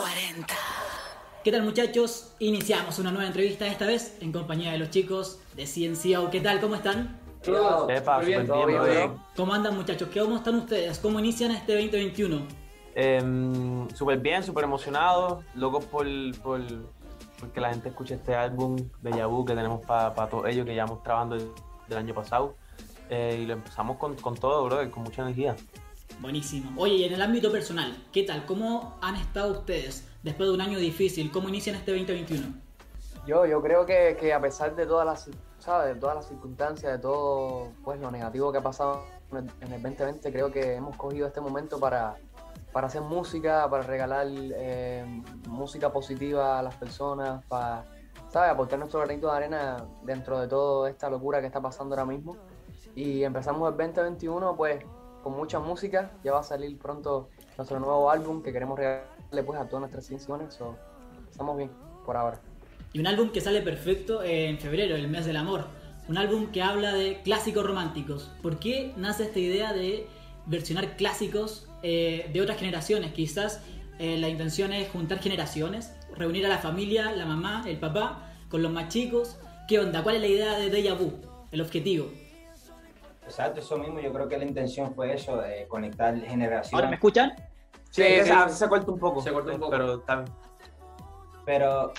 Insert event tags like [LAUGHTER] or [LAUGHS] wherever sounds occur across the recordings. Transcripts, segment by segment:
40. ¿Qué tal muchachos? Iniciamos una nueva entrevista esta vez en compañía de los chicos de CNCO. ¿Qué tal? ¿Cómo están? Todo, bien, todo bien, bien, bro. bro. ¿Cómo andan muchachos? ¿Cómo están ustedes? ¿Cómo inician este 2021? Em, súper bien, súper emocionado, locos por, por, porque la gente escuche este álbum de Yabu que tenemos para todos ellos que llevamos trabajando el- del año pasado. Eh, y lo empezamos con, con todo, brother, con mucha energía. Buenísimo. Oye, y en el ámbito personal, ¿qué tal? ¿Cómo han estado ustedes después de un año difícil? ¿Cómo inician este 2021? Yo, yo creo que, que a pesar de todas las, ¿sabes? De todas las circunstancias, de todo pues, lo negativo que ha pasado en el, en el 2020, creo que hemos cogido este momento para, para hacer música, para regalar eh, música positiva a las personas, para ¿sabes? aportar nuestro granito de arena dentro de toda esta locura que está pasando ahora mismo. Y empezamos el 2021 pues con mucha música, ya va a salir pronto nuestro nuevo álbum que queremos regalarle pues a todas nuestras canciones, estamos bien por ahora. Y un álbum que sale perfecto en febrero, el mes del amor. Un álbum que habla de clásicos románticos. ¿Por qué nace esta idea de versionar clásicos eh, de otras generaciones? Quizás eh, la intención es juntar generaciones, reunir a la familia, la mamá, el papá, con los más chicos. ¿Qué onda? ¿Cuál es la idea de Deja Vu? El objetivo. Exacto, eso mismo. Yo creo que la intención fue eso, de conectar generaciones. ¿Ahora me escuchan? Sí, Sí, sí. veces se corta un poco. Se corta un poco. Pero está bien. Pero,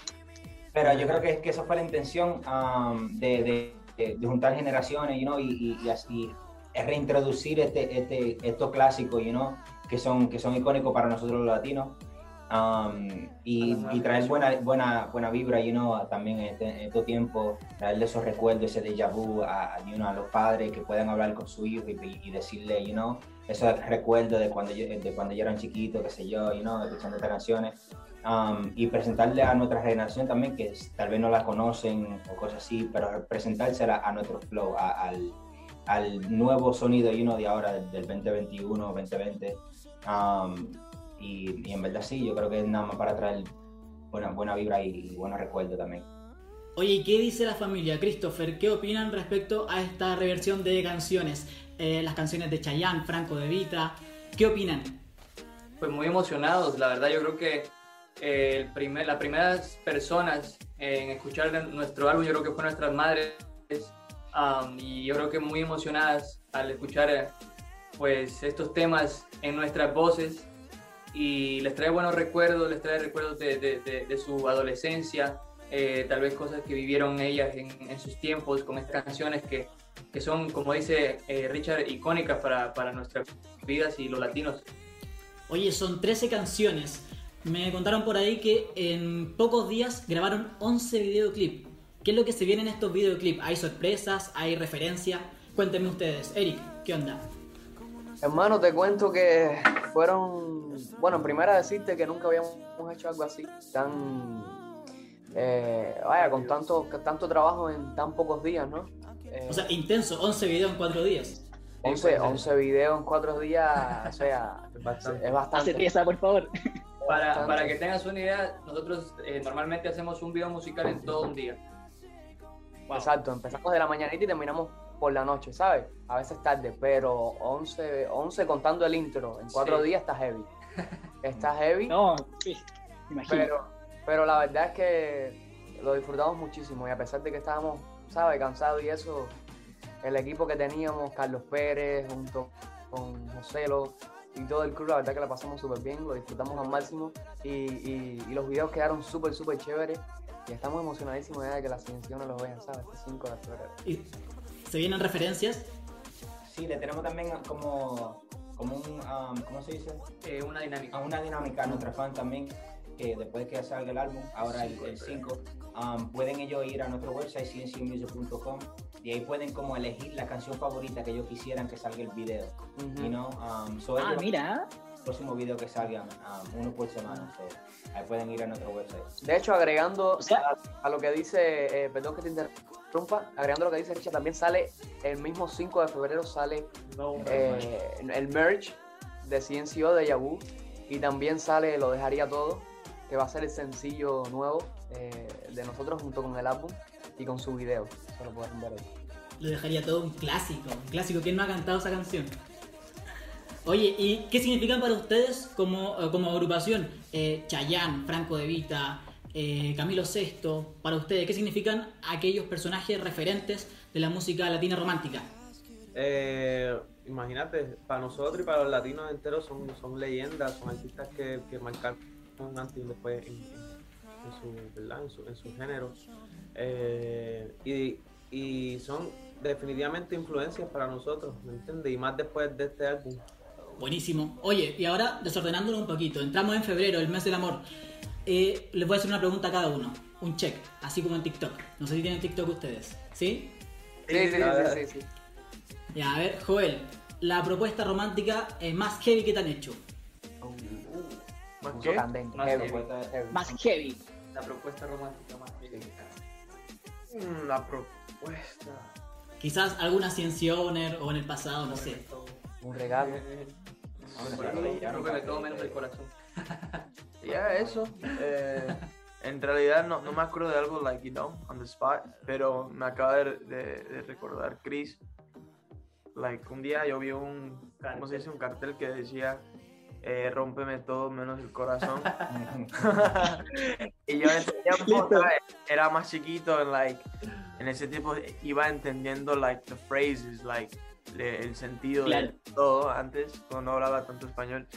pero yo creo que, que esa fue la intención um, de, de- de- de juntar generaciones, you know, y, y- y así reintroducir este, este, estos clásicos, you know, que son, que son icónicos para nosotros los latinos. Um, y, y traer buena, buena, buena vibra, you know, también en, este, en estos tiempos, traerle esos recuerdos, ese déjà vu a, you know, a los padres que puedan hablar con su hijo y, y decirle, you know, esos recuerdos de cuando, yo- de cuando yo eran chiquitos, qué sé yo, you know, escuchando estas canciones um, y presentarle a nuestra generación también, que tal vez no la conocen o cosas así, pero presentársela a nuestro flow, a- al, al nuevo sonido you know, de ahora, del 2021, 2020. Um, y, y en verdad sí, yo creo que es nada más para traer buena, buena vibra y, buenos recuerdos también. Oye, ¿y qué dice la familia? Christopher, ¿qué opinan respecto a esta reversión de canciones? Eh, las canciones de Chayanne, Franco De Vita. ¿Qué opinan? Pues muy emocionados, la verdad yo creo que eh, el primer, las primeras personas en escuchar nuestro álbum yo creo que fueron nuestras madres um, y yo creo que muy emocionadas al escuchar eh, pues estos temas en nuestras voces y les trae buenos recuerdos, les trae recuerdos de, de- de- de su adolescencia, eh, tal vez cosas que vivieron ellas en, en sus tiempos con estas canciones que, que son, como dice eh, Richard, icónicas para, para nuestras vidas y los latinos. Oye, son 13 canciones. Me contaron por ahí que en pocos días grabaron 11 videoclips. ¿Qué es lo que se viene en estos videoclips? ¿Hay sorpresas? ¿Hay referencia? Cuéntenme ustedes. Eric, ¿qué onda? Hermano, te cuento que fueron, bueno, primero decirte que nunca habíamos hecho algo así, tan, eh, vaya, con tanto, tanto trabajo en tan pocos días, ¿no? Eh, O sea, intenso, 11 videos en 4 días. 11, 11 videos en 4 días, o sea, [LAUGHS] Es bastante. es Hace pieza, por favor. Para, para que tengas una idea, nosotros eh, normalmente hacemos un video musical en todo un día. Wow. Exacto, empezamos de la mañanita y terminamos por la noche, ¿sabes? A veces tarde, pero 11, 11 contando el intro, en 4 Sí. días está heavy. Está heavy. [LAUGHS] No, sí, imagino. Pero, pero la verdad es que lo disfrutamos muchísimo y a pesar de que estábamos, ¿sabes? Cansados y eso, el equipo que teníamos, Carlos Pérez, junto con Joselo y todo el club, la verdad que la pasamos súper bien, lo disfrutamos al máximo y, y- y los videos quedaron súper, súper chéveres y estamos emocionadísimos ya de que la siguiente los vean, ¿sabes? Este 5 de febrero. Y se vienen referencias. Sí, le tenemos también como, como un, um, ¿cómo se dice? Eh, una dinámica. a una dinámica a nuestra fan también, que después de que salga el álbum, ahora el 5, pueden ellos ir a nuestro website, cncmusic.com, y ahí pueden como elegir la canción favorita que ellos quisieran que salga el video. Ujú. You know? um, so ah, ellos- mira. Próximo video que salgan, um, uno por semana, so, ahí pueden ir a nuestro website. De hecho, agregando O sea- a, a lo que dice, eh, perdón que te interrumpa, agregando lo que dice Richard, también sale el mismo 5 de febrero sale eh, el merch de CNCO de Yabu y también sale Lo Dejaría Todo, que va a ser el sencillo nuevo eh, de nosotros junto con el álbum y con su video. Eso lo pueden ver ahí. Lo dejaría todo un clásico. Un clásico. ¿Quién no ha cantado esa canción? Oye, ¿y qué significan para ustedes como, eh, como agrupación? Eh, Chayanne, Franco De Vita, eh, Camilo Sesto, para ustedes, ¿qué significan aquellos personajes referentes de la música latina romántica? Eh, imagínate, para nosotros y para los latinos enteros son, son leyendas, son artistas que, que marcaron antes y después en su, ¿verdad? En, su, en su género. Eh, y, y son definitivamente influencias para nosotros, ¿me entiendes? Y más después de este álbum. Buenísimo. Oye, y ahora desordenándolo un poquito, entramos en febrero, el mes del amor. Eh, les voy a hacer una pregunta a cada uno, un check, así como en TikTok. No sé si tienen TikTok ustedes, ¿sí? Sí, sí, sí, a sí, sí. Ya, a ver, Joel, la propuesta romántica eh, más heavy que te han hecho. ¿Más Puso qué? Más heavy, heavy. heavy. Más heavy. La propuesta romántica más bien. Mm, La propuesta. Quizás alguna Ciencianer o en el pasado, no sé. Un regalo. Creo que me todo menos el corazón. [LAUGHS] Ya, eso. Eh, en realidad no, no me acuerdo de algo, like, you know, on the spot, pero me acaba de, de- de recordar Chris. Like, un día yo vi un, ¿cómo se dice? Un cartel que decía, eh, rómpeme todo menos el corazón. [LAUGHS] y yo en ese tiempo era más chiquito, and, like, en ese tiempo iba entendiendo, like, the phrases, like, le- el sentido Claro. de todo antes, cuando no hablaba tanto español.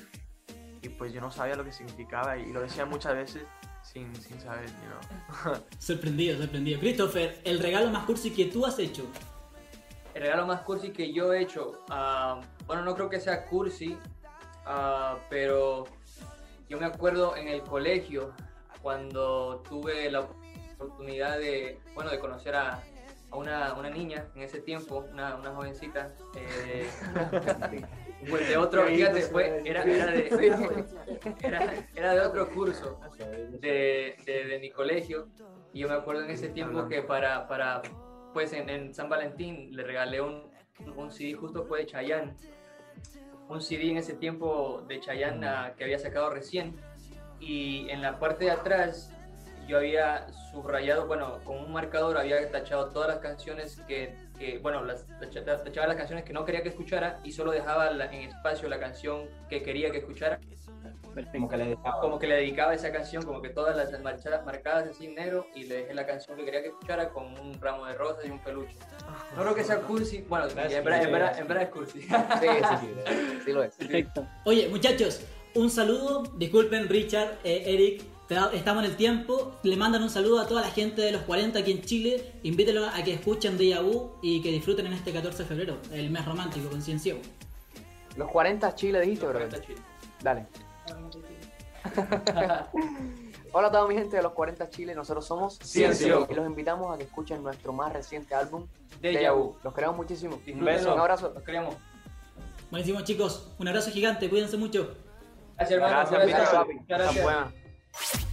Y pues yo no sabía lo que significaba y lo decía muchas veces sin, sin saber, you know. [LAUGHS] Sorprendido, sorprendido. Christopher, el regalo más cursi que tú has hecho. El regalo más cursi que yo he hecho, ah, bueno, no creo que sea cursi, ah, pero yo me acuerdo en el colegio cuando tuve la oportunidad de, bueno, de conocer a, a una, una niña en ese tiempo, una, una jovencita. eh, [LAUGHS] pues de otro, fíjate, fue, era, era, de, era, era de otro curso de, de, de mi colegio. Y yo me acuerdo en ese tiempo que para, para pues en, en San Valentín le regalé un, un CD justo fue de Chayanne. Un CD en ese tiempo de Chayanne ah, que había sacado recién. Y en la parte de atrás yo había subrayado, bueno, con un marcador había tachado todas las canciones que, que, bueno, las, tacha- tachaba las canciones que no quería que escuchara y solo dejaba la- en espacio la canción que quería que escuchara Como que le como que le dedicaba esa canción, como que todas las marchadas marcadas así en negro y le dejé la canción que quería que escuchara con un ramo de rosas y un peluche. No creo que sea cursi, bueno, en verdad, en verdad, en verdad es cursi. Sí, sí, sí, sí lo es. Perfecto. Oye, muchachos, un saludo. Disculpen, Richard, eh, Eric, estamos en el tiempo. Le mandan un saludo a toda la gente de los 40 aquí en Chile. Invítenlos a que escuchen Deja Vu y que disfruten en este 14 de febrero, el mes romántico con Ciencio. Los 40 Chile dijiste, bro. Dale. [LAUGHS] Hola a toda mi gente de los 40 Chile, nosotros somos Ciencio. y los invitamos a que escuchen nuestro más reciente álbum, Deja. Vu. Los queremos muchísimo. Un beso. Un abrazo. Los queremos. Buenísimo, chicos. Un abrazo gigante. Cuídense mucho. Gracias, hermano. Gracias, Gracias. you [LAUGHS]